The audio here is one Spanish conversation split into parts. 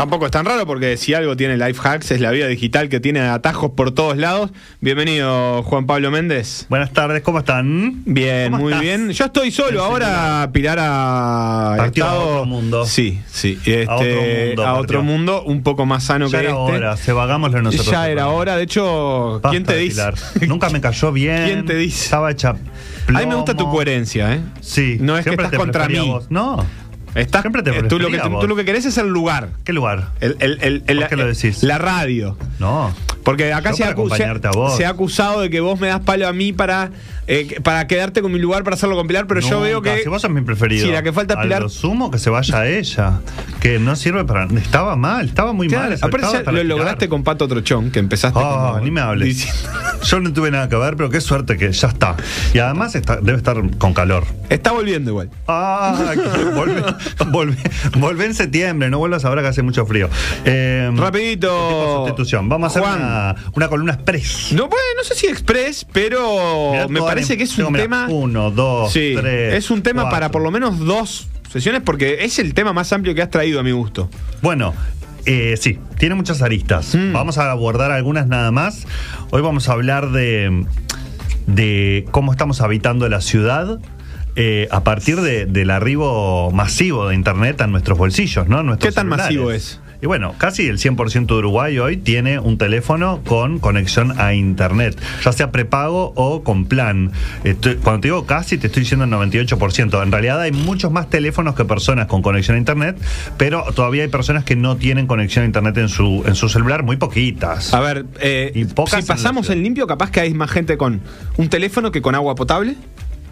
Tampoco es tan raro porque si algo tiene Life Hacks es la vida digital que tiene atajos por todos lados. Bienvenido, Juan Pablo Méndez. Buenas tardes, ¿cómo están? Bien, ¿Cómo muy estás? bien. Yo estoy solo ahora, Pilar a Partió a otro mundo. Sí, sí. Este, A otro mundo a otro mundo, un poco más sano Ya que era este. hora, se vagámoslo nosotros. ya era hora. De hecho, Basta ¿quién te dice? Nunca me cayó bien. ¿Quién te dice? Estaba hecha. A mí me gusta tu plomo. coherencia, ¿eh? Sí. No es que estás contra mí. No. Estás, Siempre te eh, tú, lo que, tú, tú lo que querés es el lugar. ¿Qué lugar? El, el- el- el- ¿Por qué lo decís? La radio. No. Porque acá se acu- se se ha acusado de que vos me das palo a mí para, eh, para quedarte con mi lugar para hacerlo con Pilar, pero yo veo que. Si vos sos mi preferido. Sí, la que falta es Pilar. lo sumo que se vaya ella. Que no sirve para. Estaba mal, estaba muy Claro, mal. aparte lo lograste con Pato Trochón, que empezaste Oh, como ni me hables. diciendo- Yo no tuve nada que ver, pero qué suerte que ya está. Y además está- debe estar con calor. Está volviendo igual. Ah, volvé, volvé, volvé en septiembre, no vuelvas ahora que hace mucho frío. Eh, Rapidito. sustitución. Vamos a hacer Juan. una, una columna express. No, bueno, no sé si express, pero me parece que es un tema. Uno, dos, sí, tres. es un tema cuatro. para por lo menos dos sesiones, porque es el tema más amplio que has traído a mi gusto. Bueno, eh, sí, tiene muchas aristas. Mm. Vamos a abordar algunas nada más. Hoy vamos a hablar de, de cómo estamos habitando la ciudad. eh, a partir de- del arribo masivo de Internet a nuestros bolsillos, ¿no? Nuestros ¿Qué tan celulares. masivo es? Y bueno, casi el 100% de Uruguay hoy tiene un teléfono con conexión a Internet, ya sea prepago o con plan. Estoy- cuando te digo casi, te estoy diciendo el 98%. En realidad hay muchos más teléfonos que personas con conexión a Internet, pero todavía hay personas que no tienen conexión a Internet en su, en su celular, muy poquitas. A ver, eh, Y pocas si en pasamos ciudad. en limpio, capaz que hay más gente con un teléfono que con agua potable.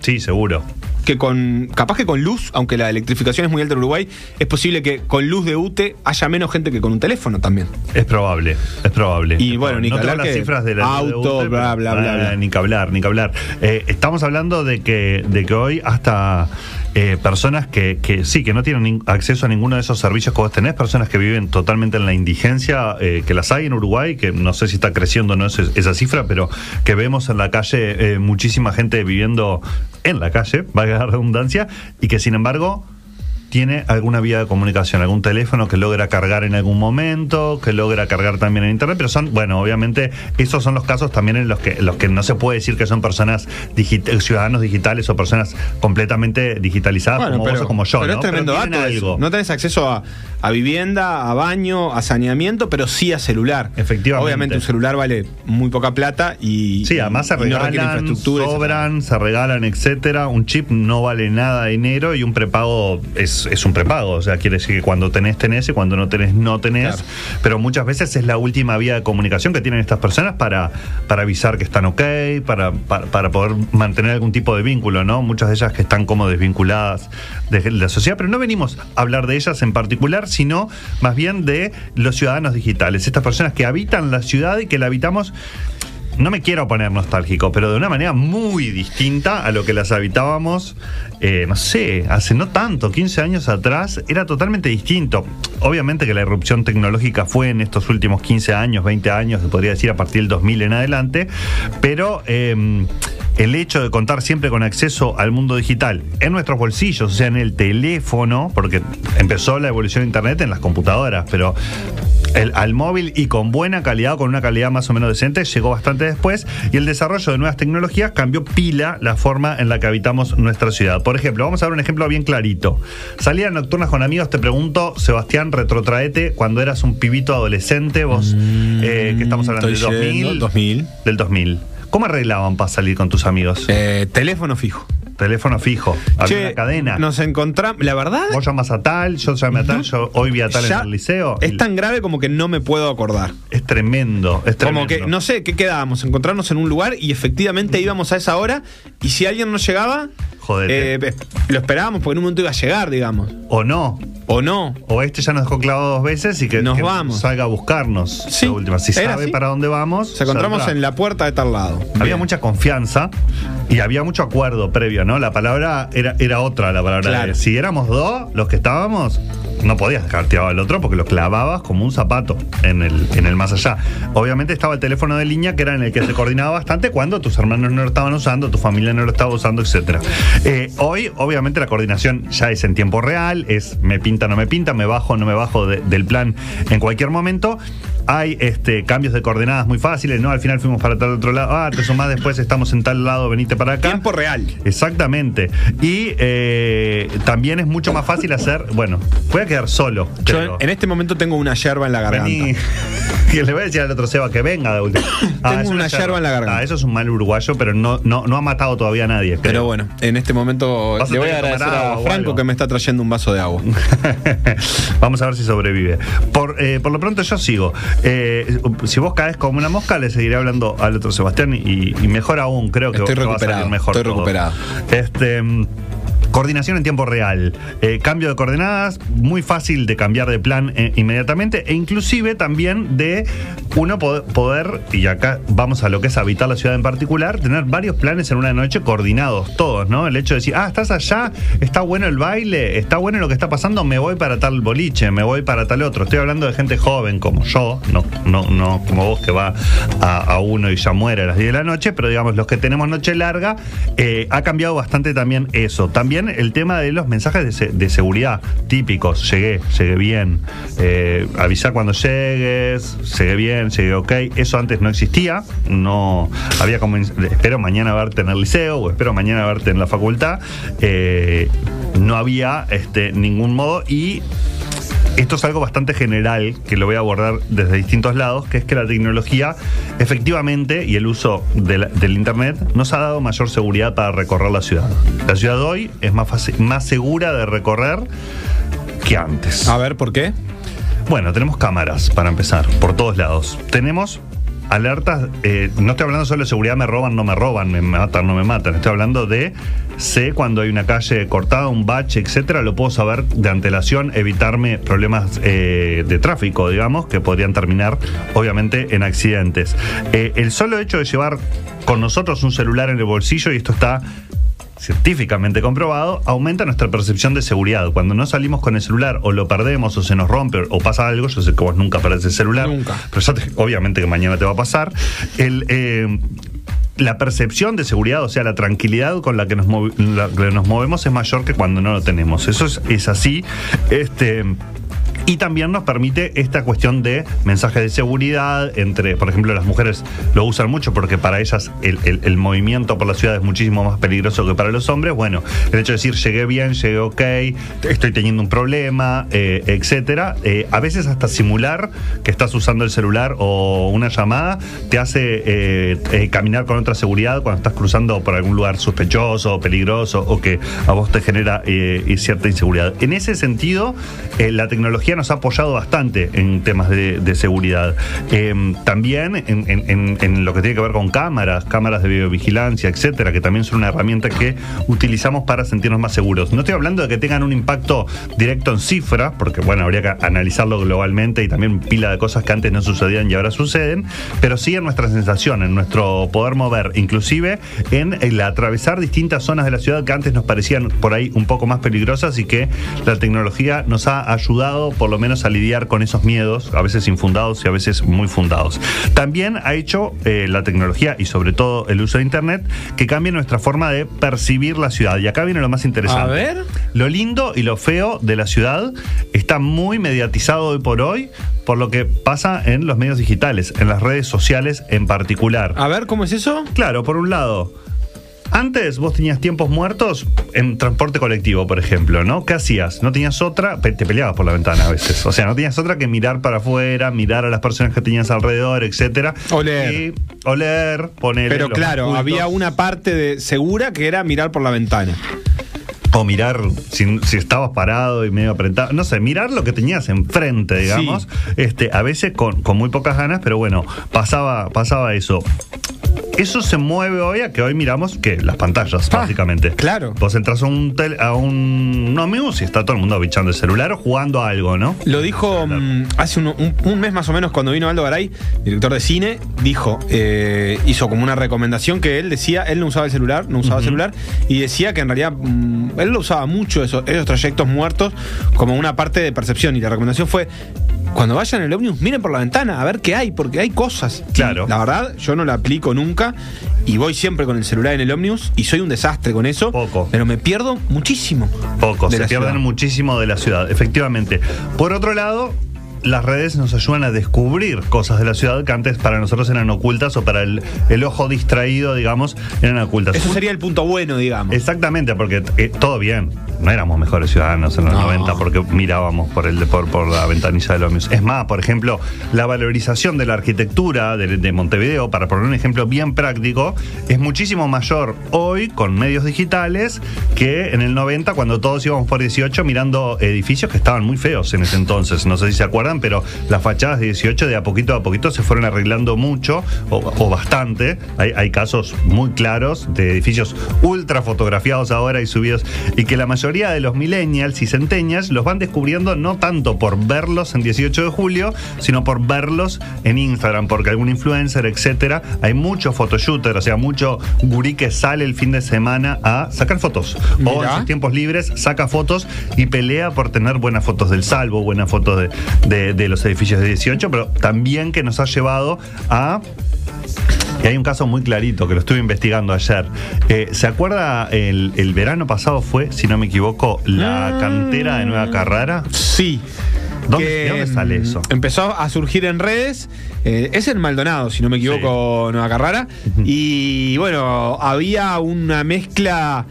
Sí, seguro. que con capaz que con luz, aunque la electrificación es muy alta en Uruguay, es posible que con luz de UTE haya menos gente que con un teléfono también. Es probable, es probable. Y Es bueno, probable. ni no hablar las que cifras de la auto, de bla, bla, bla, bla. Ni que hablar, ni que hablar. Eh, estamos hablando de que, de que hoy hasta eh, personas que, que sí, que no tienen acceso a ninguno de esos servicios que vos tenés, personas que viven totalmente en la indigencia, eh, que las hay en Uruguay, que no sé si está creciendo no esa, esa cifra, pero que vemos en la calle eh, muchísima gente viviendo en la calle, valga la redundancia, y que sin embargo tiene alguna vía de comunicación, algún teléfono que logra cargar en algún momento, que logra cargar también en internet, pero son, bueno, obviamente esos son los casos también en los que, los que no se puede decir que son personas digit- ciudadanos digitales o personas completamente digitalizadas como vos o como yo, pero ¿no? es tremendo Pero dato algo. No tenés acceso a, a vivienda, a baño, a saneamiento, pero sí a celular. Efectivamente. Obviamente un celular vale muy poca plata y, Sí, además se no regalan, se- sobran, se regalan, etcétera. Un chip no vale nada de dinero y un prepago es, es un prepago. O sea, quiere decir que cuando tenés, tenés y cuando no tenés, no tenés. Claro. Pero muchas veces es la última vía de comunicación que tienen estas personas para, para avisar que están ok, para, para, para poder mantener algún tipo de vínculo, ¿no? Muchas de ellas que están como desvinculadas de la sociedad, pero no venimos a hablar de ellas en particular, sino más bien de los ciudadanos digitales, estas personas que habitan la ciudad y que la habitamos no me quiero poner nostálgico, pero de una manera muy distinta a lo que las habitábamos, eh, no sé, hace no tanto, 15 años atrás, era totalmente distinto. Obviamente que la irrupción tecnológica fue en estos últimos 15 años, 20 años, se podría decir a partir del 2000 en adelante, pero... eh, el hecho de contar siempre con acceso al mundo digital en nuestros bolsillos, o sea, en el teléfono, porque empezó la evolución de Internet en las computadoras, pero al móvil y con buena calidad, con una calidad más o menos decente, llegó bastante después y el desarrollo de nuevas tecnologías cambió pila la forma en la que habitamos nuestra ciudad. Por ejemplo, vamos a ver un ejemplo bien clarito. Salidas nocturnas con amigos, te pregunto, Sebastián, retrotraete, cuando eras un pibito adolescente, vos, eh, que estamos hablando del Estoy 2000, yendo, 2000. del 2000. ¿Cómo arreglaban para salir con tus amigos? Eh, teléfono fijo. Teléfono fijo, había Che, una cadena. Nos encontramos. La verdad. Vos llamas a tal, yo llamé a tal, yo hoy vi a tal en el liceo. Es tan grave como que no me puedo acordar. Es tremendo, es tremendo. Como que, no sé, ¿qué quedábamos? Encontrarnos en un lugar y efectivamente íbamos a esa hora y si alguien no llegaba, Jodete. eh, lo esperábamos porque en un momento iba a llegar, digamos. O no. O no. O este ya nos dejó clavado dos veces y que, Nos que vamos. salga a buscarnos. Sí, la última. Si sabe así. para dónde vamos. Nos encontramos saldrá. en la puerta de tal lado. Había Bien. mucha confianza y había mucho acuerdo previo, ¿no? La palabra era, era otra, la palabra. Claro. de- Si éramos dos los que estábamos, no podías dejar tirado al otro porque lo clavabas como un zapato en el, en el más allá. Obviamente estaba el teléfono de línea que era en el que se coordinaba bastante cuando tus hermanos no lo estaban usando, tu familia no lo estaba usando, etcétera. Eh, hoy, obviamente, la coordinación ya es en tiempo real, es me pinta, no me pinta, me bajo, no me bajo de- del plan en cualquier momento. Hay este, cambios de coordenadas muy fáciles, ¿no? Al final fuimos para tal otro lado, ah, te sumás después, estamos en tal lado, venite para acá. Tiempo real. Exactamente. Y eh, también es mucho más fácil hacer. Bueno, voy a quedar solo. Yo creo. en este momento tengo una yerba en la garganta. Vení. Y le voy a decir al otro Seba que venga de última. Tengo es una yerba en la garganta. Ah, eso es un mal uruguayo, pero no, no, no ha matado todavía a nadie. creo. Pero bueno, en este momento le voy a que agradecer a Franco que me está trayendo un vaso de agua. Vamos a ver si sobrevive. Por, eh, por lo pronto yo sigo. Eh, si vos caes como una mosca, le seguiré hablando al otro Sebastián y, y mejor aún, creo que, Estoy que va a salir mejor. estoy todo. recuperado. Este. Coordinación en tiempo real, Eh, cambio de coordenadas, muy fácil de cambiar de plan eh, inmediatamente e inclusive también de uno po- poder, y acá vamos a lo que es habitar la ciudad en particular, tener varios planes en una noche coordinados, todos, ¿no? El hecho de decir, ah, estás allá, está bueno el baile, está bueno lo que está pasando, me voy para tal boliche, me voy para tal otro. Estoy hablando de gente joven como yo, no, no, no como vos que va a, a uno y ya muere a las 10 de la noche, pero digamos, los que tenemos noche larga, eh, ha cambiado bastante también eso. También el tema de los mensajes de, se- de seguridad típicos, llegué, llegué bien, eh, avisar cuando llegues, llegué bien, llegué ok, eso antes no existía, no había como, espero mañana verte en el liceo o espero mañana verte en la facultad, eh, no había este, ningún modo y esto es algo bastante general que lo voy a abordar desde distintos lados, que es que la tecnología efectivamente y el uso de la- del Internet nos ha dado mayor seguridad para recorrer la ciudad. La ciudad hoy es más, fácil- más segura de recorrer que antes. A ver, ¿por qué? Bueno, tenemos cámaras para empezar, por todos lados. Tenemos alertas, eh, no estoy hablando solo de seguridad, me roban, no me roban, me matan, no me matan. Estoy hablando de sé cuando hay una calle cortada, un bache, etcétera, lo puedo saber de antelación, evitarme problemas eh, de tráfico, digamos, que podrían terminar, obviamente, en accidentes. Eh, el solo hecho de llevar con nosotros un celular en el bolsillo, y esto está científicamente comprobado, aumenta nuestra percepción de seguridad. Cuando no salimos con el celular o lo perdemos o se nos rompe o pasa algo, yo sé que vos nunca perdés el celular, Nunca. pero ya te- obviamente que mañana te va a pasar. El, eh, la percepción de seguridad, o sea, la tranquilidad con la que nos, movi- la que nos movemos es mayor que cuando no lo tenemos. Eso es, es así. Este. Y también nos permite esta cuestión de mensajes de seguridad entre, por ejemplo, las mujeres lo usan mucho porque para ellas el, movimiento por la ciudad es muchísimo más peligroso que para los hombres. Bueno, el hecho de decir llegué bien, llegué ok, estoy teniendo un problema, eh, etcétera. eh, a veces hasta simular que estás usando el celular o una llamada te hace eh, eh, caminar con otra seguridad cuando estás cruzando por algún lugar sospechoso o peligroso o que a vos te genera cierta inseguridad. En ese sentido, la tecnología nos ha apoyado bastante en temas de, seguridad. Eh, también en lo que tiene que ver con cámaras, cámaras de videovigilancia, etcétera, que también son una herramienta que utilizamos para sentirnos más seguros. No estoy hablando de que tengan un impacto directo en cifras, porque bueno, habría que analizarlo globalmente y también pila de cosas que antes no sucedían y ahora suceden, pero sí en nuestra sensación, en nuestro poder mover, inclusive en el atravesar distintas zonas de la ciudad que antes nos parecían por ahí un poco más peligrosas y que la tecnología nos ha ayudado por lo menos a lidiar con esos miedos, a veces infundados y a veces muy fundados. También ha hecho eh, la tecnología y sobre todo el uso de Internet que cambie nuestra forma de percibir la ciudad. Y acá viene lo más interesante. A ver. Lo lindo y lo feo de la ciudad está muy mediatizado hoy por hoy por lo que pasa en los medios digitales, en las redes sociales en particular. A ver, ¿cómo es eso? Claro, por un lado, antes vos tenías tiempos muertos en transporte colectivo, por ejemplo, ¿no? ¿Qué hacías? No tenías otra, te peleabas por la ventana a veces. O sea, no tenías otra que mirar para afuera, mirar a las personas que tenías alrededor, etcétera. Oler. Y oler, poner. Pero claro, había una parte de segura que era mirar por la ventana. O mirar si, si estabas parado y medio apretado. No sé, mirar lo que tenías enfrente, digamos. Este, a veces con, con muy pocas ganas, pero bueno, pasaba, pasaba eso. Eso se mueve hoy a que hoy miramos que las pantallas, Ah, básicamente. claro. Vos entras a un, tel- a un y está todo el mundo bichando el celular o jugando a algo, ¿no? Lo dijo mm, hace un, un- un mes más o menos cuando vino Aldo Garay, director de cine, dijo, eh, hizo como una recomendación que él decía, él no usaba el celular, no usaba celular, y decía que en realidad mm, él lo usaba mucho eso- esos trayectos muertos como una parte de percepción. Y la recomendación fue, cuando vayan en el ómnibus, miren por la ventana a ver qué hay, porque hay cosas. Claro. La verdad, yo no la aplico nunca y voy siempre con el celular en el ómnibus y soy un desastre con eso. Poco. Pero me pierdo muchísimo. Poco, se pierden ciudad. muchísimo de la ciudad, efectivamente. Por otro lado, las redes nos ayudan a descubrir cosas de la ciudad que antes para nosotros eran ocultas o para el, el ojo distraído, digamos, eran ocultas. Eso sería el punto bueno, digamos. Exactamente, porque eh, todo bien. No éramos mejores ciudadanos en los No. 90 porque mirábamos por el por, por la ventanilla del ómnibus. Es más, por ejemplo, la valorización de la arquitectura de, de Montevideo, para poner un ejemplo bien práctico, es muchísimo mayor hoy con medios digitales que en el 90 cuando todos íbamos por 18 mirando edificios que estaban muy feos en ese entonces. No sé si se acuerdan, pero las fachadas de 18 de a poquito a poquito se fueron arreglando mucho o, o bastante. Hay, hay casos muy claros de edificios ultra fotografiados ahora y subidos y que la mayoría de los millennials y centennials los van descubriendo no tanto por verlos en 18 de julio, sino por verlos en Instagram, porque algún influencer, etcétera, hay mucho photoshooter, o sea, mucho gurí que sale el fin de semana a sacar fotos. O en sus tiempos libres saca fotos y pelea por tener buenas fotos del salvo, buenas fotos de, de- de los edificios de 18, pero también que nos ha llevado a y hay un caso muy clarito que lo estuve investigando ayer. Eh, ¿Se acuerda el, el verano pasado fue, si no me equivoco, la Mm. cantera de Nueva Carrara? Sí. ¿Dónde- Que, de dónde sale mm, eso? Empezó a surgir en redes. eh, es en Maldonado, si no me equivoco, Nueva Carrara. Y bueno, había una mezcla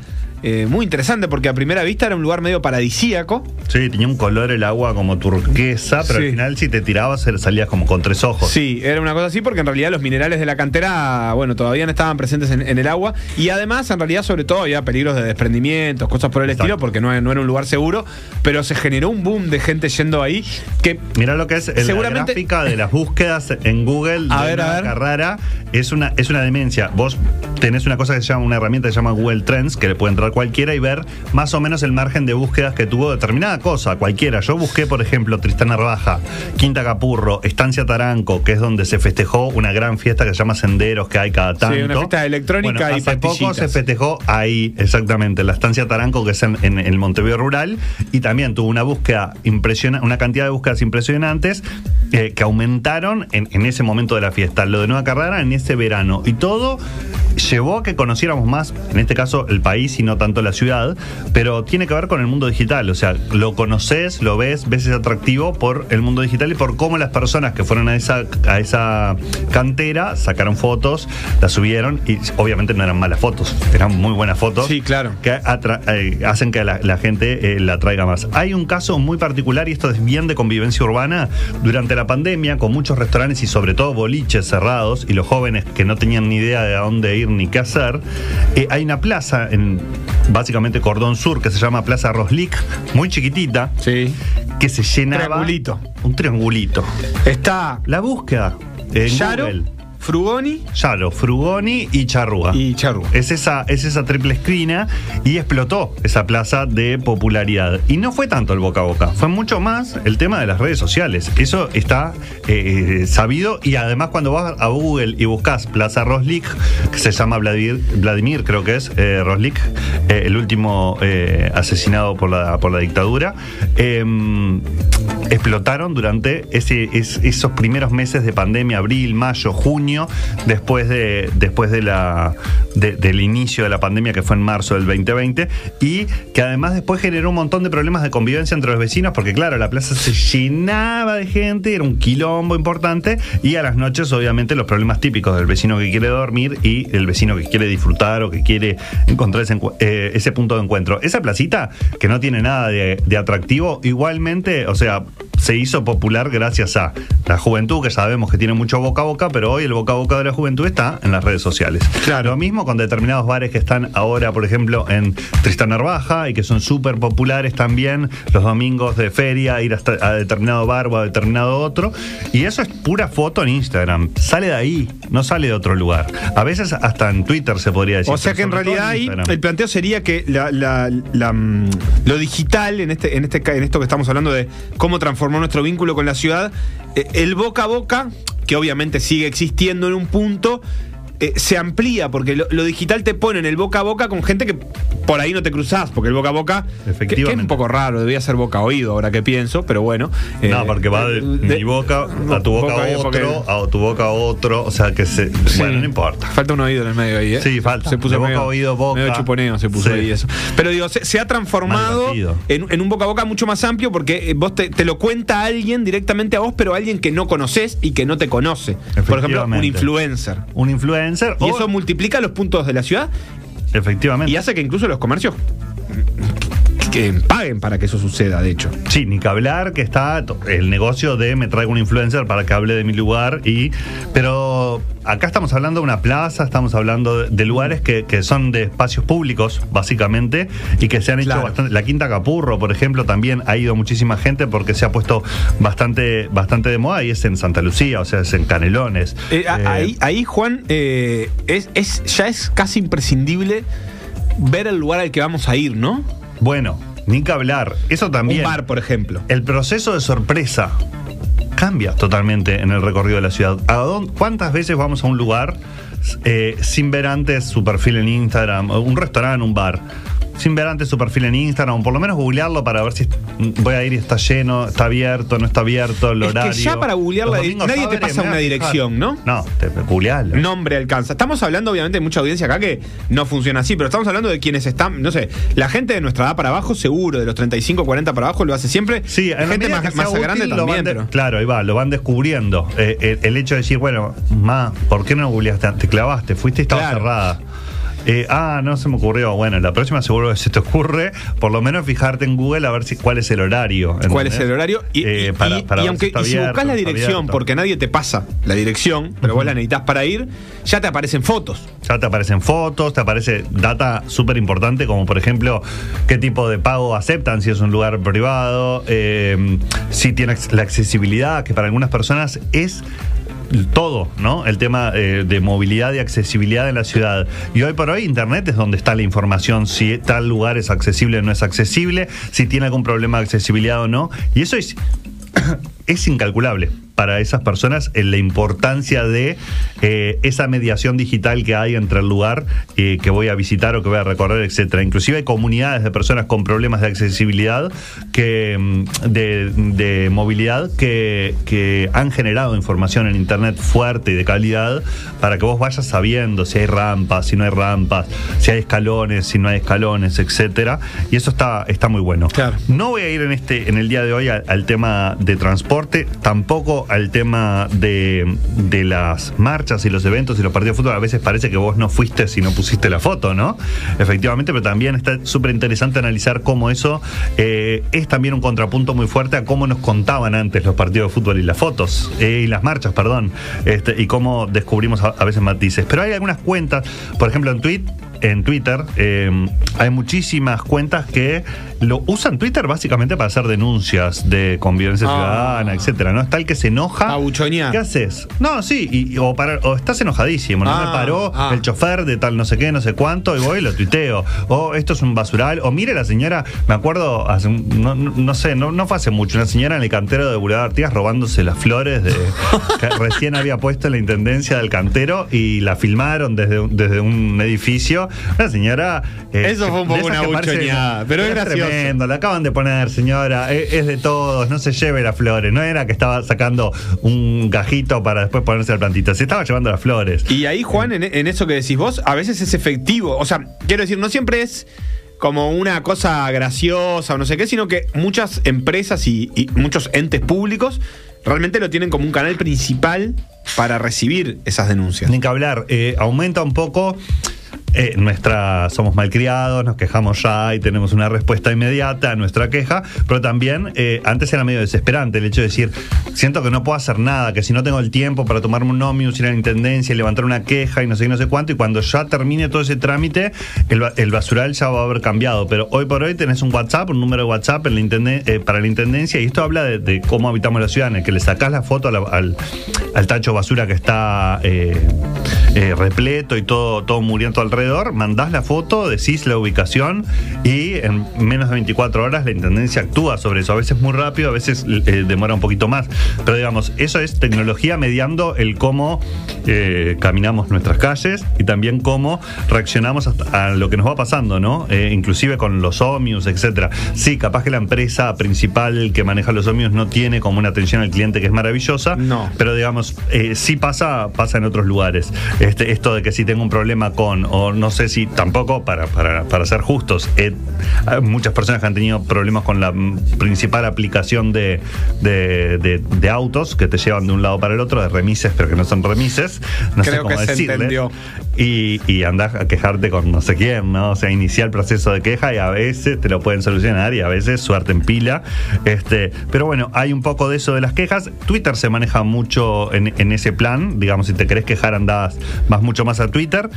eh, muy interesante porque a primera vista era un lugar medio paradisíaco. Sí, tenía un color el agua como turquesa, pero Sí. al final si te tirabas salías como con tres ojos. Sí, era una cosa así porque en realidad los minerales de la cantera, bueno, todavía no estaban presentes en, en el agua y además en realidad sobre todo había peligros de desprendimientos, cosas por el Exacto. estilo porque no, no era un lugar seguro, pero se generó un boom de gente yendo ahí que Mira lo que es Seguramente- la gráfica de las búsquedas en Google A de ver, a. Carrara es una, es una demencia. Vos tenés una cosa que se llama, una herramienta que se llama Google Trends, que le puede entrar cualquiera y ver más o menos el margen de búsquedas que tuvo determinada cosa, cualquiera. Yo busqué, por ejemplo, Tristán Narvaja, Quinta Capurro, Estancia Taranco, que es donde se festejó una gran fiesta que se llama Senderos, que hay cada tanto. una fiesta electrónica Bueno, y hace poco se festejó ahí, exactamente, en la estancia Taranco, que es en, en el Montevideo Rural, y también tuvo una búsqueda impresionante, una cantidad de búsquedas impresionantes eh, que aumentaron en, en ese momento de la fiesta. Lo de Nueva Carrera en ese verano. Y todo llevó a que conociéramos más, en este caso, el país y no tanto la ciudad, pero tiene que ver con el mundo digital. O sea, lo conoces, lo ves, ves ese atractivo por el mundo digital y por cómo las personas que fueron a esa, a esa cantera sacaron fotos, las subieron y obviamente no eran malas fotos, eran muy buenas fotos. Sí, claro. Que atra- eh, hacen que la, la gente eh, la traiga más. Hay un caso muy particular, y esto es bien de convivencia urbana, durante la pandemia, con muchos restaurantes y sobre todo boliches cerrados, y los jóvenes que no tenían ni idea de a dónde ir ni qué hacer, eh, hay una plaza en básicamente Cordón Sur que se llama Plaza Roslik, muy chiquitita, sí, que se llenaba. Triangulito. Un triangulito. está La búsqueda en Yaro, Google. Frugoni Frugoni y Charrúa. y Charru. Es esa, es esa triple esquina y explotó esa plaza de popularidad. Y no fue tanto el boca a boca, fue mucho más el tema de las redes sociales. Eso está eh, sabido y además cuando vas a Google y buscas Plaza Roslik, que se llama Vladimir, Vladimir creo que es, eh, Roslik, eh, el último eh, asesinado por la, por la dictadura, em, explotaron durante ese, es- esos primeros meses de pandemia, abril, mayo, junio, después de después de la de- del inicio de la pandemia que fue en marzo del 2020 y que además después generó un montón de problemas de convivencia entre los vecinos porque claro, la plaza se llenaba de gente, era un quilombo importante y a las noches obviamente los problemas típicos del vecino que quiere dormir y el vecino que quiere disfrutar o que quiere encontrar ese, eh, punto de encuentro. Esa placita que no tiene nada de, de atractivo, igualmente, o sea, se hizo popular gracias a la juventud, que sabemos que tiene mucho boca a boca, pero hoy el boca boca a boca de la juventud está en las redes sociales. Claro. Lo mismo con determinados bares que están ahora, por ejemplo, en Tristán Narvaja y que son súper populares también los domingos de feria, ir hasta a determinado bar o a determinado otro. Y eso es pura foto en Instagram. Sale de ahí, no sale de otro lugar. A veces hasta en Twitter se podría decir. O sea que en realidad ahí el planteo sería que la- la- la, mm, lo digital, en este, en este en esto que estamos hablando de cómo transformó nuestro vínculo con la ciudad, eh, el boca a boca, que obviamente sigue existiendo en un punto, eh, se amplía, porque lo, lo digital te pone en el boca a boca con gente que por ahí no te cruzás, porque el boca a boca, que- que, es Efectivamente. un poco raro, debía ser boca a oído, ahora que pienso, pero bueno. eh, No, porque va de, mi boca a tu boca, a porque- otro, a tu boca a otro, o sea que se... Sí. Bueno, no importa. Falta un oído en el medio ahí, ¿eh? Sí, falta. Se puso De boca medio, a oído, boca. medio chuponeo, se puso Sí. ahí eso. Pero digo, se, se ha transformado en, en un boca a boca mucho más amplio porque eh, vos te, te lo cuenta alguien directamente a vos, pero alguien que no conoces y que no te conoce. Por ejemplo, un Efectivamente. influencer. Un influencer. Y o- eso multiplica los puntos de la ciudad efectivamente. y hace que incluso los comercios que- paguen para que eso suceda, de hecho. Sí, ni que hablar que está el negocio de me traigo un influencer para que hable de mi lugar y pero acá estamos hablando de una plaza, estamos hablando de, de lugares que, que son de espacios públicos básicamente y que se han hecho Claro. bastante. La Quinta Capurro, por ejemplo, también ha ido muchísima gente porque se ha puesto bastante bastante de moda y es en Santa Lucía, o sea, es en Canelones. Eh, Eh, ahí, ahí, Juan, eh, es, es, ya es casi imprescindible ver el lugar al que vamos a ir, ¿no? Bueno, ni que hablar. Eso también. Un bar, por ejemplo. El proceso de sorpresa cambia totalmente en el recorrido de la ciudad. ¿A dónde- ¿Cuántas veces vamos a un lugar eh, sin ver antes su perfil en Instagram, un restaurante, un bar? Sin ver antes su perfil en Instagram, o por lo menos googlearlo para ver si voy a ir y está lleno, está abierto, no está abierto, el Es que ya para googlear la nadie te pasa una dirección, ¿no? No, te, googlealo. Nombre alcanza. Estamos hablando, obviamente, de mucha audiencia acá que no funciona así, pero estamos hablando de quienes están, no sé, la gente de nuestra edad para abajo, seguro, de los 35, 40 para abajo, lo hace siempre. Sí, la gente más, más útil, grande lo también. de- pero- Claro, ahí va, lo van descubriendo. Eh, el, el hecho de decir, bueno, ma, ¿por qué no googleaste? Te clavaste, fuiste y estaba Claro. cerrada. Eh, ah, no se me ocurrió. Bueno, la próxima seguro que se te ocurre, por lo menos fijarte en Google a ver si cuál es el horario. ¿Cuál es el horario? Y, Eh, y- para- y aunque si buscas la dirección, porque nadie te pasa la dirección, pero vos la necesitas para ir, ya te aparecen fotos. Ya te aparecen fotos, te aparece data súper importante, como por ejemplo qué tipo de pago aceptan, si es un lugar privado, eh, si tiene la accesibilidad, que para algunas personas es todo, ¿no? El tema eh, de movilidad y accesibilidad en la ciudad. Y hoy por hoy Internet es donde está la información, si tal lugar es accesible o no es accesible, si tiene algún problema de accesibilidad o no. Y eso es es incalculable para esas personas en la importancia de eh, esa mediación digital que hay entre el lugar eh, que voy a visitar o que voy a recorrer, etcétera. Inclusive hay comunidades de personas con problemas de accesibilidad que mm, de, de movilidad que, que han generado información en internet fuerte y de calidad para que vos vayas sabiendo si hay rampas, si no hay rampas, si hay escalones, si no hay escalones, etcétera. Y eso está, está muy bueno. Claro. No voy a ir en este, en el día de hoy al, al tema de transporte, tampoco al tema de, de las marchas y los eventos y los partidos de fútbol. A veces parece que vos no fuiste si no pusiste la foto, ¿no? Efectivamente, pero también está súper interesante analizar cómo eso eh, es también un contrapunto muy fuerte a cómo nos contaban antes los partidos de fútbol y las fotos, eh, y las marchas, perdón, este, y cómo descubrimos a, a veces matices. Pero hay algunas cuentas, por ejemplo en Twitter, en Twitter eh, hay muchísimas cuentas que lo usan Twitter básicamente para hacer denuncias de convivencia Ah. ciudadana, etcétera. ¿No? Está el que se enoja. A buchonear. ¿Qué haces? No, sí, y- o, para- o estás enojadísimo. No Ah, me paró ah. el chofer de tal no sé qué, no sé cuánto, y voy y lo tuiteo. O esto es un basural. O mire la señora, me acuerdo, hace no, no- sé, no, no fue hace mucho, una señora en el cantero de Boulevard Artigas robándose las flores de, que recién había puesto en la intendencia del cantero y la filmaron desde, desde un edificio. Una señora. eh, Eso fue un poco una buchoneada, pero es gracioso. tremendo, la acaban de poner, señora. Es, es de todos, no se lleve las flores. No era que estaba sacando un gajito para después ponerse la plantita, se estaba llevando las flores. Y ahí, Juan, en, en eso que decís vos, a veces es efectivo. O sea, quiero decir, no siempre es como una cosa graciosa o no sé qué, sino que muchas empresas y, y muchos entes públicos realmente lo tienen como un canal principal para recibir esas denuncias. Ni que hablar, eh, aumenta un poco eh, nuestra, somos malcriados, nos quejamos ya y tenemos una respuesta inmediata a nuestra queja, pero también eh, antes era medio desesperante el hecho de decir, siento que no puedo hacer nada, que si no tengo el tiempo para tomarme un ómnibus, ir a la intendencia y levantar una queja y no sé qué, no sé cuánto, y cuando ya termine todo ese trámite, el, ba- el basural ya va a haber cambiado. Pero hoy por hoy tenés un WhatsApp, un número de WhatsApp eh, para la intendencia, y esto habla de, cómo habitamos la ciudad, en el que le sacás la foto al, al tacho basura que está eh, repleto y todo, todo muriendo alrededor, mandás la foto, decís la ubicación y en menos de 24 horas la intendencia actúa sobre eso. A veces muy rápido, a veces eh, demora un poquito más. Pero digamos, eso es tecnología mediando el cómo eh, caminamos nuestras calles y también cómo reaccionamos a lo que nos va pasando, ¿no? Eh, inclusive con los ómnibus, etcétera. Sí, capaz que la empresa principal que maneja los ómnibus no tiene como una atención al cliente que es maravillosa. No. Pero digamos, eh, sí pasa, pasa en otros lugares. Este, esto de que si tengo un problema con, o no sé si tampoco, para, para, para ser justos, eh, hay muchas personas que han tenido problemas con la principal aplicación de, de, de- de autos que te llevan de un lado para el otro, de remises, pero que no son remises. No sé Creo cómo que se decirle. entendió. Y, y andás a quejarte con no sé quién, ¿no? O sea, iniciar el proceso de queja y a veces te lo pueden solucionar y a veces suerte en pila. Este, pero bueno, hay un poco de eso de las quejas. Twitter se maneja mucho en, en ese plan. Digamos, si te querés quejar, andás vas mucho más a Twitter.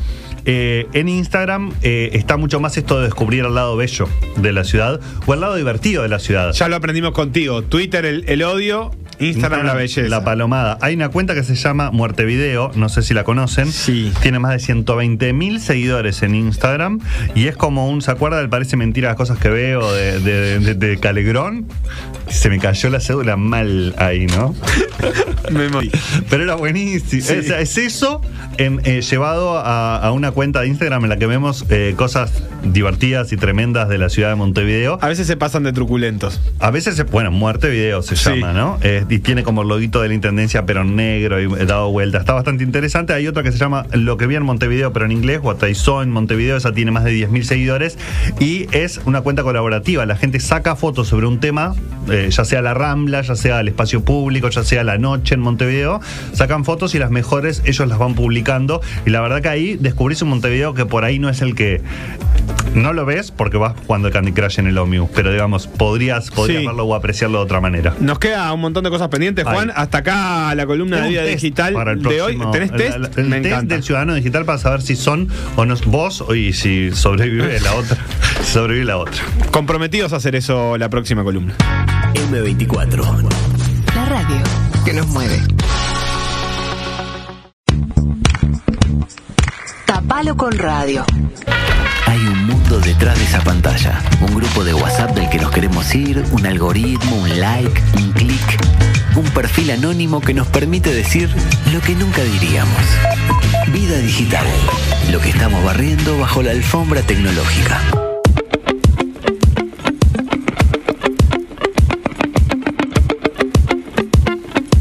Eh, en Instagram eh, está mucho más esto de descubrir el lado bello de la ciudad o el lado divertido de la ciudad. Ya lo aprendimos contigo. Twitter, el odio. Instagram, la belleza. La palomada. Hay una cuenta que se llama Muerte Video, no sé si la conocen. Sí. Tiene más de 120 mil seguidores en Instagram y es como un, ¿se acuerda del Parece Mentira las cosas que veo de, de- de- de Calegrón? Se me cayó la cédula mal ahí, ¿no? Me morí. Pero era buenísimo. Sí. O sea, es eso en, eh, llevado a, a una cuenta de Instagram en la que vemos eh, cosas divertidas y tremendas de la ciudad de Montevideo. A veces se pasan de truculentos. A veces, se- bueno, Muerte Video se Sí. llama, ¿no? Eh, y tiene como el loguito de la intendencia, pero negro y eh, dado vuelta. Está bastante interesante. Hay otra que se llama Lo que vi en Montevideo, pero en inglés, What I Saw en Montevideo. Esa tiene más de 10.000 seguidores y es una cuenta colaborativa. La gente saca fotos sobre un tema, eh, ya sea la Rambla, ya sea el espacio público, ya sea la noche en Montevideo. Sacan fotos y las mejores ellos las van publicando. Y la verdad que ahí descubrís un Montevideo que por ahí no es el que. No lo ves porque vas jugando el Candy Crush en el Omnibus, pero digamos, podrías, podrías Sí. verlo o apreciarlo de otra manera. Nos queda un montón de cosas pendientes, Juan. Hasta acá la columna de vida digital para el de hoy. ¿Tenés test? El, el Me test encanta. del ciudadano digital para saber si son o no vos o- y si sobrevive la otra. si sobrevive la otra. Comprometidos a hacer eso la próxima columna. M24. La radio que nos mueve. Tapalo con radio. Hay un mundo detrás de esa pantalla. Un grupo de WhatsApp del que nos queremos ir, un algoritmo, un like, un clic. Un perfil anónimo que nos permite decir lo que nunca diríamos. Vida digital. Lo que estamos barriendo bajo la alfombra tecnológica.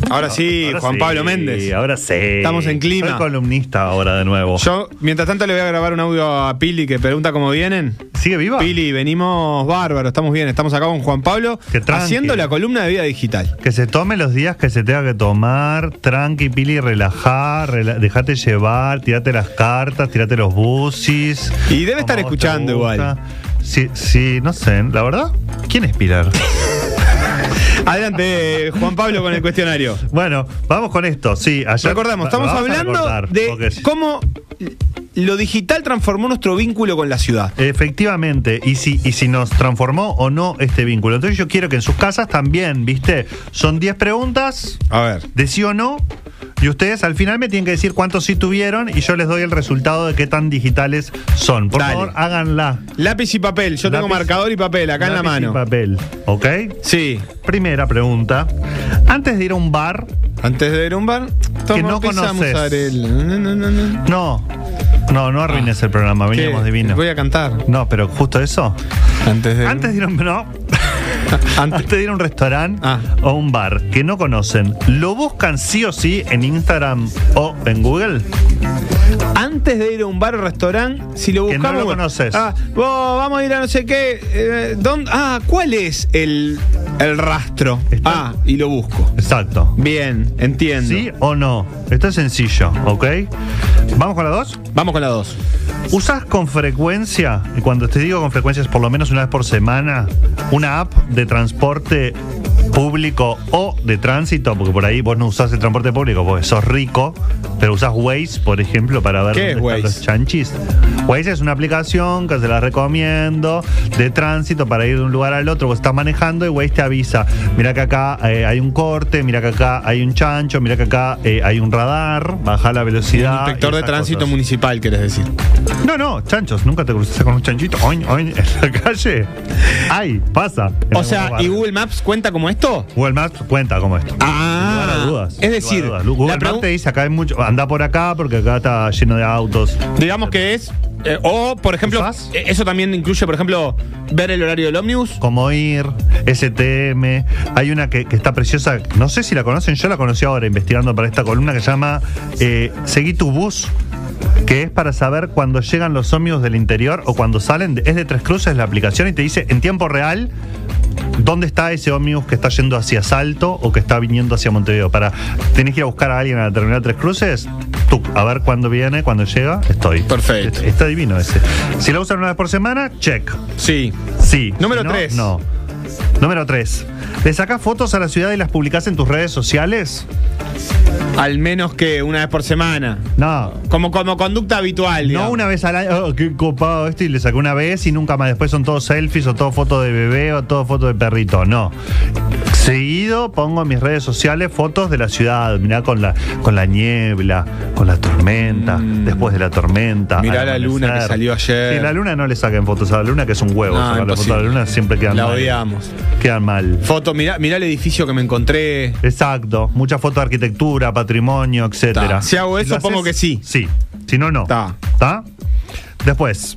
Ahora sí, Ahora Juan sí, Pablo Méndez. Ahora sí. Estamos en clima. Soy columnista ahora de nuevo. Yo, mientras tanto, le voy a grabar un audio a Pili que pregunta cómo vienen. ¿Sigue viva? Pili, venimos bárbaro, estamos bien. Estamos acá con Juan Pablo haciendo la columna de vida digital. Que se tome los días que se tenga que tomar, tranqui, pili, relajar, rela- dejate llevar, tirate las cartas, tirate los busis. Y debe estar escuchando igual. Sí, sí, no sé, la verdad, ¿quién es Pilar? Adelante, Juan Pablo, con el cuestionario. bueno, vamos con esto, sí, ayer... Recordamos, estamos hablando recordar, de porque cómo lo digital transformó nuestro vínculo con la ciudad. Efectivamente, y si, y si nos transformó o no este vínculo. Entonces yo quiero que en sus casas también, ¿viste? Son 10 preguntas A ver. de sí o no. Y ustedes al final me tienen que decir cuántos sí tuvieron y yo les doy el resultado de qué tan digitales son. Por Dale. favor, háganla. Lápiz y papel. Yo tengo Lápiz- marcador y papel acá en la Lápiz y mano. papel, ¿ok? Sí. Primera pregunta. Antes de ir a un bar, Antes de ir a un bar, toma no pizza, conoces. mozzarella. No, no, no, no. no. No, no arruines el programa, veníamos ¿Qué? divinos. Voy a cantar. No, pero justo eso. Antes de. Antes de ir a un, no. Antes- Antes de ir a un restaurante Ah. o un bar que no conocen, ¿lo buscan sí o sí en Instagram o en Google? Antes de ir a un bar o restaurante, si lo Que no buscamos. lo conoces. Ah, vos, vamos a ir a no sé qué. eh, ¿dónde- ah, ¿cuál es el, el rastro? Está- Ah, y lo busco. Exacto. Bien, entiendo. ¿Sí o no? Esto es sencillo, ¿ok? ¿Vamos con la dos? Vamos con la dos. ¿Usas con frecuencia, y cuando te digo con frecuencia es por lo menos una vez por semana, una app de transporte público o de tránsito? Porque por ahí vos no usás el transporte público porque sos rico, pero usás Waze, por ejemplo, para ver ¿Qué dónde es están Waze? los chanchis. Waze es una aplicación que se la recomiendo de tránsito para ir de un lugar al otro. Vos estás manejando y Waze te avisa, mira que acá eh, hay un corte, mira que acá hay un chancho, mira que acá eh, hay un radar, baja la Un velocidad. inspector y de tránsito cosas. municipal, querés decir. No, no, chanchos, nunca te cruzaste con un chanchito oin, oin, en la calle. Ay, pasa. O sea, ¿y. Google Maps cuenta como esto? Google Maps cuenta como esto. Ah, Sin lugar a dudas, es decir, dudas. Google la Maps te dice acá hay mucho, anda por acá porque acá está lleno de autos. Digamos que es. eh, o, por ejemplo, ¿Usás? eh, eso también incluye, por ejemplo, ver el horario del ómnibus. Como ir, STM. Hay una que, que está preciosa, no sé si la conocen, yo la conocí ahora investigando para esta columna que se llama eh, Seguí tu bus. Que es para saber cuando llegan los ómnibus del interior o cuando salen. Es de tres cruces la aplicación y te dice en tiempo real dónde está ese ómnibus que está yendo hacia Salto o que está viniendo hacia Montevideo. Para tenés que ir a buscar a alguien a la terminal Tres Cruces, tú, a ver cuándo viene, cuándo llega, estoy. Perfecto. Está, está divino ese. Si lo usan una vez por semana, check. Sí. Sí. Número Si no, tres. No. Número 3. ¿Le sacás fotos a la ciudad y las publicás en tus redes sociales? Al menos que una vez por semana. No. Como, como conducta habitual. No digamos. una vez al año, oh, qué copado esto, y le saqué una vez y nunca más. Después son todos selfies o todo fotos de bebé o todo fotos de perrito. No. Seguido pongo en mis redes sociales fotos de la ciudad. Mirá con la, con la niebla, con la tormenta, Mm. después de la tormenta. Mirá la luna que salió ayer. Sí, la luna no le saquen fotos a la luna, que es un huevo. No, sacar la foto a la luna siempre quedan La mal. odiamos. Quedan mal. Foto, mirá, mirá el edificio que me encontré. Exacto, mucha foto de arquitectura, patrimonio, etcétera. Si hago eso, pongo que sí. Sí, si no, no. Ta. ¿Ta? Después,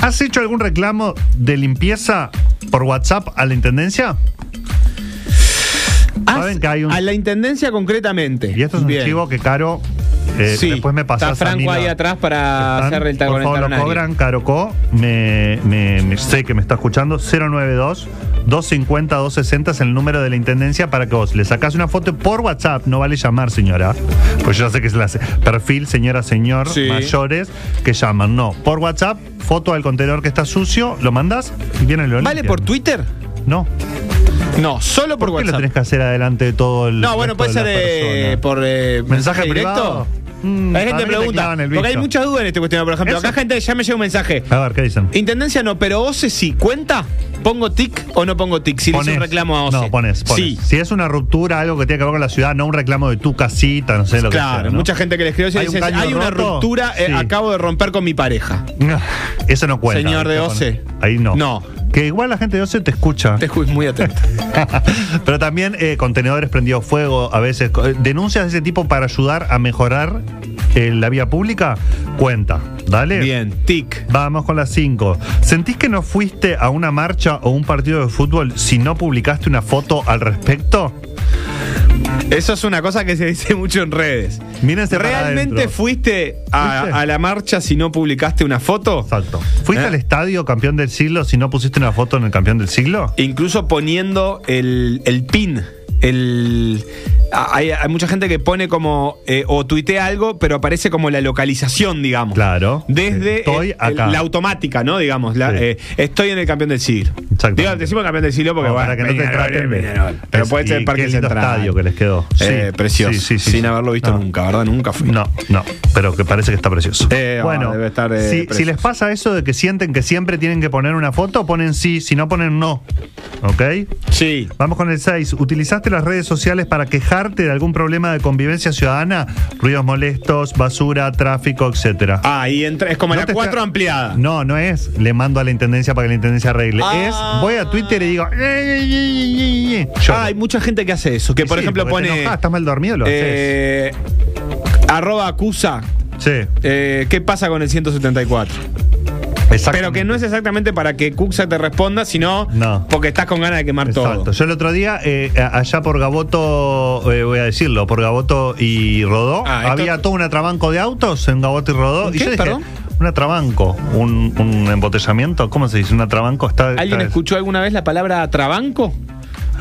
¿has hecho algún reclamo de limpieza por WhatsApp a la intendencia? Saben Haz- que hay un- A la intendencia concretamente. Y esto es un Bien. chivo que Caro. eh, Sí, después me pasás está a mí Franco ahí atrás para Están, hacer el tal Por con el favor, lo talonario. cobran, Caro Co. Me, me- me- sé que me está escuchando. 092 250 260 es el número de la intendencia para que vos le sacás una foto por WhatsApp. No vale llamar, señora. Pues yo sé que es la perfil, señora, señor, Sí. mayores que llaman. No, por WhatsApp, foto del contenedor que está sucio, lo mandas y viene lo ¿Vale limpian. por Twitter? No. No, solo por, ¿Por qué lo tenés que hacer adelante de todo el. No, bueno, puede de ser eh, por eh, ¿Mensaje privado? Mm, hay gente que pregunta. Porque hay muchas dudas en este cuestión. Por ejemplo, Eso. acá gente ya me llega un mensaje. A ver, ¿qué dicen? Intendencia no, pero OCE sí. ¿Cuenta? ¿Pongo tic o no pongo tic? Si le hice un reclamo a OCE. No, pones, pones. Sí. Si es una ruptura, algo que tiene que ver con la ciudad, no un reclamo de tu casita, no sé lo que Claro, sea. ¿no? mucha gente que le escribió ¿Hay un dice, caño hay una roto? ruptura, eh, Sí. acabo de romper con mi pareja. Eso no cuenta. Señor de. OCE. Ahí no. No. Que igual la gente de OCE te escucha. Te escucho muy atento. Pero también eh, contenedores prendidos fuego, a veces eh, denuncias de ese tipo para ayudar a mejorar eh, la vía pública, cuenta. Dale. Bien, tic. Vamos con las 5. ¿Sentís que no fuiste a una marcha o un partido de fútbol si no publicaste una foto al respecto? Eso es una cosa que se dice mucho en redes. ¿Realmente fuiste a, ¿Fuiste? a la marcha si no publicaste una foto? Exacto. ¿Fuiste ¿Eh? al estadio campeón del siglo si no pusiste una foto en el campeón del siglo? Incluso poniendo el, el pin. El, hay, hay mucha gente que pone como eh, o tuitea algo, pero aparece como la localización, digamos. Claro. Desde Estoy eh, acá. la automática, ¿no? Digamos, la- Sí. eh, estoy en el campeón del siglo. Digo, decimos campeón del siglo porque No, bueno, para que no te traten Peñarol. Pero puede ser y Parque qué Central. estadio que les quedó. Eh, Sí, precioso. sí, sí, sí, sin haberlo visto No. nunca, ¿verdad? Nunca fui. No, no, pero que parece que está precioso. Bueno, ah, debe estar, si, si les pasa eso de que sienten que siempre tienen que poner una foto, ponen sí, si no ponen no. ¿Ok? Sí. Vamos con el 6. ¿Utilizaste las redes sociales para quejarte de algún problema de convivencia ciudadana? Ruidos molestos, basura, tráfico, etcétera. Ah, y entra, es como No la te 4 está- ampliada. No, no es le mando a la intendencia para que la intendencia arregle. Ah. Es voy a Twitter y digo. "Eh, eh, eh, eh, eh". Ah, hay mucha gente que hace eso. Que Y por sí, ejemplo pone. estás mal dormido, lo haces. arroba acusa. Sí. ¿Qué pasa con el 174? Pero que no es exactamente para que Cuxa te responda, sino No. porque estás con ganas de quemar Exacto. todo. Yo el otro día, eh, allá por Gaboto, eh, voy a decirlo, por Gaboto y Rodó, Ah, esto- había todo un atrabanco de autos en Gaboto y Rodó. ¿Un y qué? yo dije, Perdón. un atrabanco, un, un embotellamiento, ¿cómo se dice? Un atrabanco está. ¿Alguien está- escuchó alguna vez la palabra trabanco?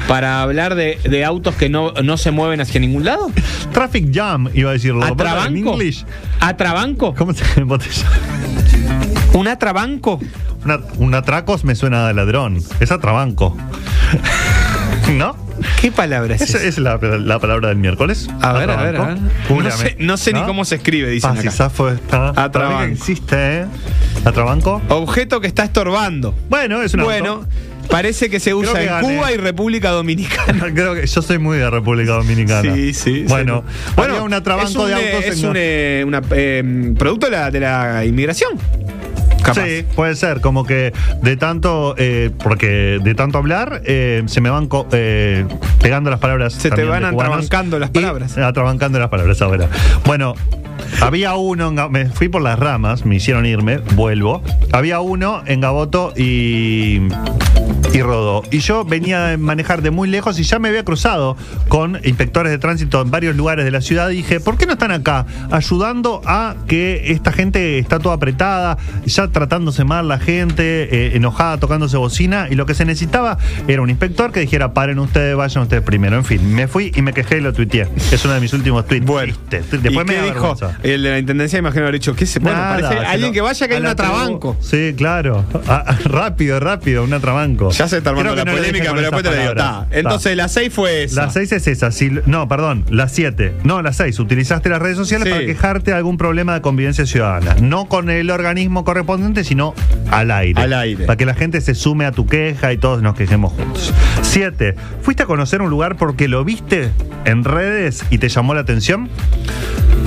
Para hablar de, de autos que no, no se mueven hacia ningún lado. Traffic jam, iba a decirlo. ¿En ¿Atrabanco? English? ¿Atrabanco? ¿Cómo se embotella? ¿Un atrabanco? Una- un atracos me suena de ladrón. Es atrabanco. ¿No? ¿Qué palabra es Esa esa? es la, la palabra del miércoles. A ver, a ver, a. No sé, no sé ni cómo se escribe, y acá. zafo está. Atrabanco. Existe, ¿eh? Atrabanco. Objeto que está estorbando. Bueno, es un Bueno, parece que se usa que en gané. Cuba y República Dominicana. Creo que yo soy muy de República Dominicana. Sí, sí. Bueno, sí. bueno, un atrabanco es de un, eh, autos Es en un eh, una, eh, producto de la, de la inmigración. Capaz. Sí, puede ser, como que de tanto, eh, porque de tanto hablar, eh, se me van co- eh, pegando las palabras. Se te van atrabancando las Y- palabras. atrabancando las palabras ahora. Bueno, había uno, en me fui por las ramas, me hicieron irme, vuelvo. Había uno en Gaboto y, y Rodó. Y yo venía a manejar de muy lejos y ya me había cruzado con inspectores de tránsito en varios lugares de la ciudad. Y dije, ¿por qué no están acá ayudando a que esta gente está toda apretada, ya tratándose mal la gente, eh, enojada, tocándose bocina? Y lo que se necesitaba era un inspector que dijera, paren ustedes, vayan ustedes primero. En fin, me fui y me quejé y lo tuiteé. Es uno de mis últimos tweets. Bueno, Tristes. ¿Y Después me qué dijo? El de la intendencia, imagino haber dicho, ¿qué se Bueno, Nada, parece alguien que vaya que hay un atrabanco. Sí, claro. Ah, rápido, rápido, un atrabanco. Ya se está armando la no polémica, pero después te lo digo. Ta. Entonces, la 6 fue esa. La 6 es esa. Si- no, perdón, la 7. No, la 6. Utilizaste las redes sociales Sí. para quejarte de algún problema de convivencia ciudadana. No con el organismo correspondiente, sino al aire. Al aire. Para que la gente se sume a tu queja y todos nos quejemos juntos. 7. ¿Fuiste a conocer un lugar porque lo viste en redes y te llamó la atención?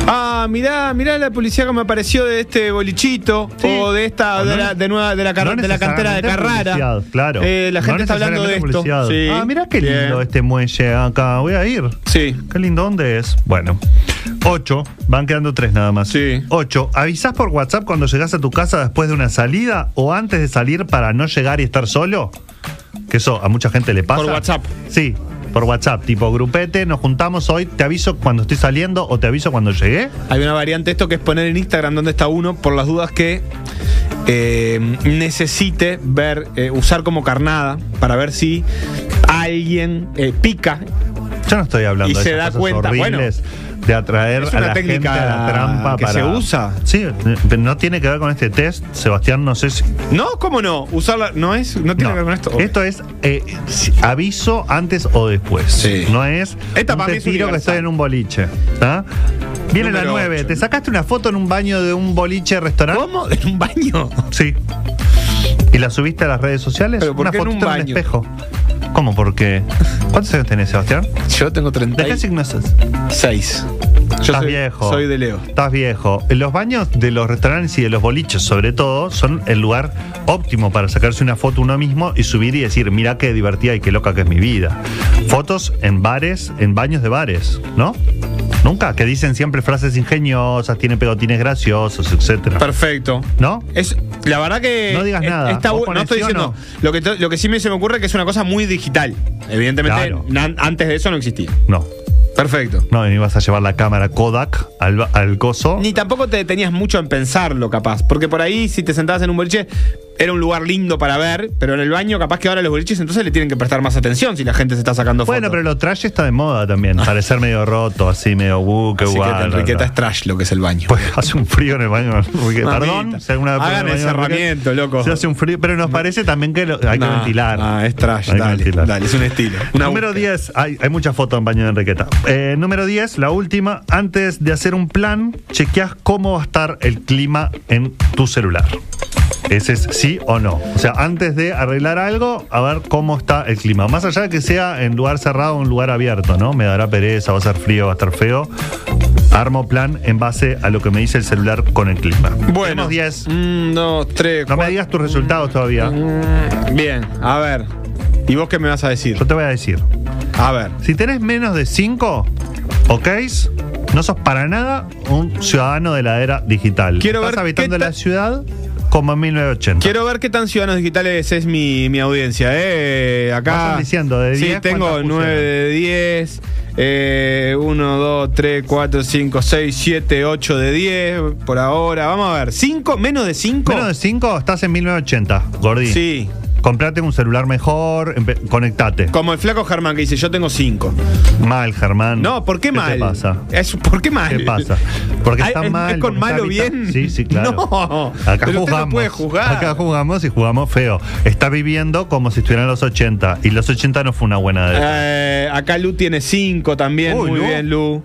Ah, mirá, mirá la policía que me apareció de este bolichito Sí. o de esta O de, la, de nueva de la, car- no de la cantera de Carrara. Claro. Eh, la No gente está hablando de esto. Sí. Ah, mirá qué lindo Bien. este muelle acá. Voy a ir. Sí. Qué lindo, ¿dónde es? Bueno. 8. Van quedando tres nada más. Sí. 8. ¿Avisás por WhatsApp cuando llegás a tu casa después de una salida o antes de salir para no llegar y estar solo? Que eso a mucha gente le pasa. Por WhatsApp. Sí, por WhatsApp. Tipo, grupete, nos juntamos hoy, te aviso cuando estoy saliendo o te aviso cuando llegué. Hay una variante esto que es poner en Instagram dónde está uno por las dudas que eh, necesite ver, eh, usar como carnada para ver si alguien eh, pica. Yo no estoy hablando Y de se esas da cosas cuenta, horribles de atraer Es a la técnica gente a la trampa que para... se usa. Sí, no tiene que ver con este test, Sebastián, no sé si... No, ¿cómo no? Usarla no es, no tiene No, que ver con esto. Esto es eh, aviso antes o después. Sí. No es. Esta un te es tiro que estoy en un boliche. ¿tá? Viene la Número 9. ocho. ¿Te sacaste una foto en un baño de un boliche restaurante? ¿Cómo? ¿En un baño? Sí. ¿Y la subiste a las redes sociales? ¿Pero por una qué en un baño? espejo. ¿Cómo? Porque. ¿Cuántos años tenés, Sebastián? Yo tengo ¿De qué 36. signo sos? Yo Estás soy, viejo. Soy de Leo. Estás viejo. Los baños de los restaurantes y de los boliches, sobre todo, son el lugar óptimo para sacarse una foto uno mismo y subir y decir, mira qué divertida y qué loca que es mi vida. Fotos en bares, en baños de bares, ¿no? Nunca, que dicen siempre frases ingeniosas, tienen pegotines graciosos, etcétera. Perfecto. ¿No? Es, la verdad que. No digas es- nada. está ¿Vos bu- no estoy diciendo. no? Lo, que, lo que sí me se me ocurre es que es una cosa muy digital. Evidentemente, Claro. antes de eso no existía. No. Perfecto. No, y ibas a llevar la cámara Kodak al, al coso. Ni tampoco te detenías mucho en pensarlo, capaz. Porque por ahí, si te sentabas en un boliche, era un lugar lindo para ver, pero en el baño, capaz que ahora los boliches entonces le tienen que prestar más atención si la gente se está sacando Bueno, fotos. pero lo trash está de moda también. Parecer medio roto, así medio uh, qué Así que guay, te Enriqueta es trash lo que es el baño. Pues hace un frío en el baño. Enrique. Mamita. Perdón, si alguna vez Hagan el herramiento, loco. Se hace un frío, pero nos parece también que lo- hay que ventilar. Ah, es trash, Hay dale, dale, es un estilo. Una número búsqueda. 10, hay, hay muchas fotos en baño de Enriqueta. Eh, número 10, la última. Antes de hacer un plan, chequeas cómo va a estar el clima en tu celular. Ese es sí o no. O sea, antes de arreglar algo, a ver cómo está el clima. Más allá de que sea en lugar cerrado o en lugar abierto, ¿no? Me dará pereza, va a ser frío, va a estar feo. Armo plan en base a lo que me dice el celular con el clima. Bueno, Tenemos 10. Un, dos, tres, No me digas tus resultados todavía. Mm, Bien, a ver. ¿Y vos qué me vas a decir? Yo te voy a decir. A ver. Si tenés menos de 5, ¿ok? No sos para nada un ciudadano de la era digital. Quiero Estás ver habitando qué la ciudad como en 1980. Quiero ver qué tan ciudadanos digitales es mi, mi audiencia. Eh. Acá. Diciendo, de 10, Sí, tengo ¿cuántas 9 de 10. Eh, 1, 2, 3, 4, 5, 6, 7, 8 de 10. Por ahora. Vamos a ver. ¿5? ¿Menos de 5? Menos de 5 estás en 1980, Gordi. Sí. Comprate un celular mejor, conectate. Como el flaco Germán que dice: Yo tengo 5. Mal, Germán. No, ¿por qué, mal? te pasa? Es, ¿Por qué mal? ¿Qué pasa? Porque está ¿es- mal. ¿Es con malo bien? Sí, sí, claro. No. Acá pero usted jugamos. no puede jugar. Acá jugamos y jugamos feo. Está viviendo como si estuviera en los 80. Y los 80 no fue una buena década. Eh, acá Lu tiene 5 también. Uy, Muy Lu. bien, Lu.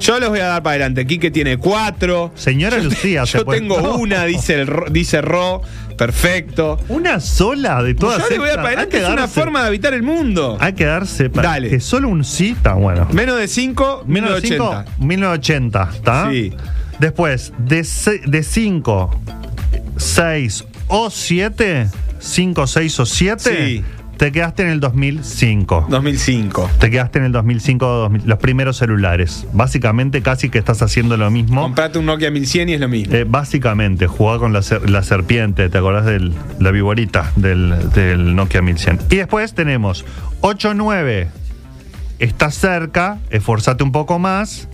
Yo los voy a dar para adelante. Quique tiene 4. Señora Lucía, se Yo puede- tengo No. una, dice, el, dice Ro. Perfecto. Una sola de todas Yo le voy a que Es una forma de habitar el mundo. Hay que darse para Dale. que solo un sí está bueno. Menos de 5, Menos de 5, 1980. 1980, ¿está? Sí. Después, de 5, 6 o 7, 5, 6 o 7, Sí. Te quedaste en el 2005. 2005. Te quedaste en el 2005, 2000, los primeros celulares. Básicamente casi que estás haciendo lo mismo. Comprate un Nokia 1100 y es lo mismo. Eh, básicamente, jugaba con la, ser- la serpiente, ¿te acordás de la viborita del, del Nokia 1100? Y después tenemos 8.9, estás cerca, esforzate un poco más,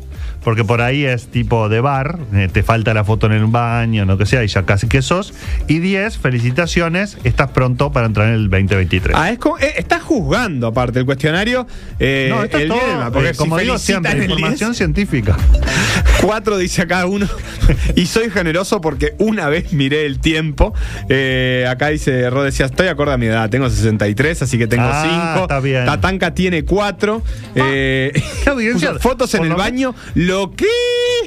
porque por ahí es tipo de bar, eh, te falta la foto en el baño, no que sea, y ya casi que sos. Y 10, felicitaciones, estás pronto para entrar en el 2023. Ah, es como, eh, estás juzgando aparte el cuestionario. Eh, no, esto es el todo, dilema, porque eh, si como digo siempre, el 10, información científica. Cuatro dice acá uno. y soy generoso porque una vez miré el tiempo. Acá dice, Rod decía, estoy acorde a mi edad, tengo 63, así que tengo Ah, 5. está bien. Tatanka tiene 4. Eh, qué audiencia. puso fotos en el lo baño. Lo que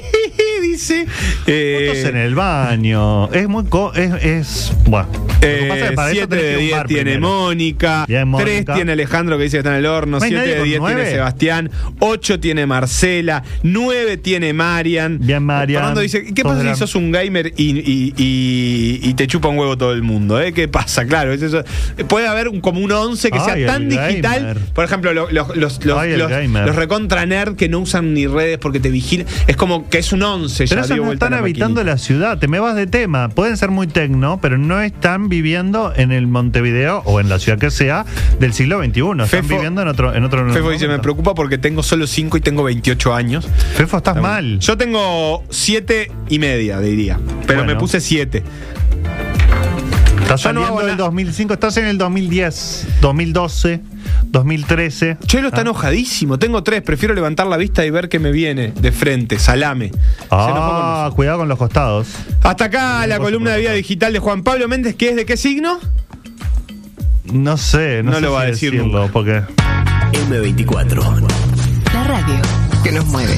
dice. eh, Fotos en el baño. Es muy. co- es, es- bueno. Lo que pasa es que para eso 7 tenés que Eh, de ir a un 10 bar tiene. Mónica. Bien, 3 Mónica. tiene Alejandro que dice que está en el horno. ¿No hay 7 nadie de con 10 tiene? Sebastián. 8 tiene Marcela. 9 tiene Marian. Bien, Marian. Fernando dice: ¿Qué pasa si sos un gamer y, y- y- y te chupa un huevo todo el mundo? eh? ¿Qué pasa? Claro, es eso. puede haber un- como un 11 que Ay, sea tan digital. gamer. Por ejemplo, lo- los, los, los, Ay, los- los recontra nerd que no usan ni redes porque te Es como que es un 11 ya. Pero esos dio no están la habitando maquinita. la ciudad. Te me vas de tema. Pueden ser muy tecno, pero no están viviendo en el Montevideo o en la ciudad que sea del siglo XXI. Están Fefo- viviendo en otro. En otro Fefo dice, me preocupa porque tengo solo 5 y tengo 28 años. Fefo, estás mal. Yo tengo 7 y media, diría. Pero Bueno. me puse 7. Estás no saliendo hago del na- 2005, estás en el 2010, 2012, 2013. Chelo está Ah. enojadísimo. Tengo 3. Prefiero levantar la vista y ver qué me viene de frente. Salame. Con Ah, cuidado con los costados. Hasta acá la columna de vida digital de Juan Pablo Méndez, que es de qué signo? No sé, no, No sé lo va si a decir decirlo, nunca. porque M24. La radio que nos mueve.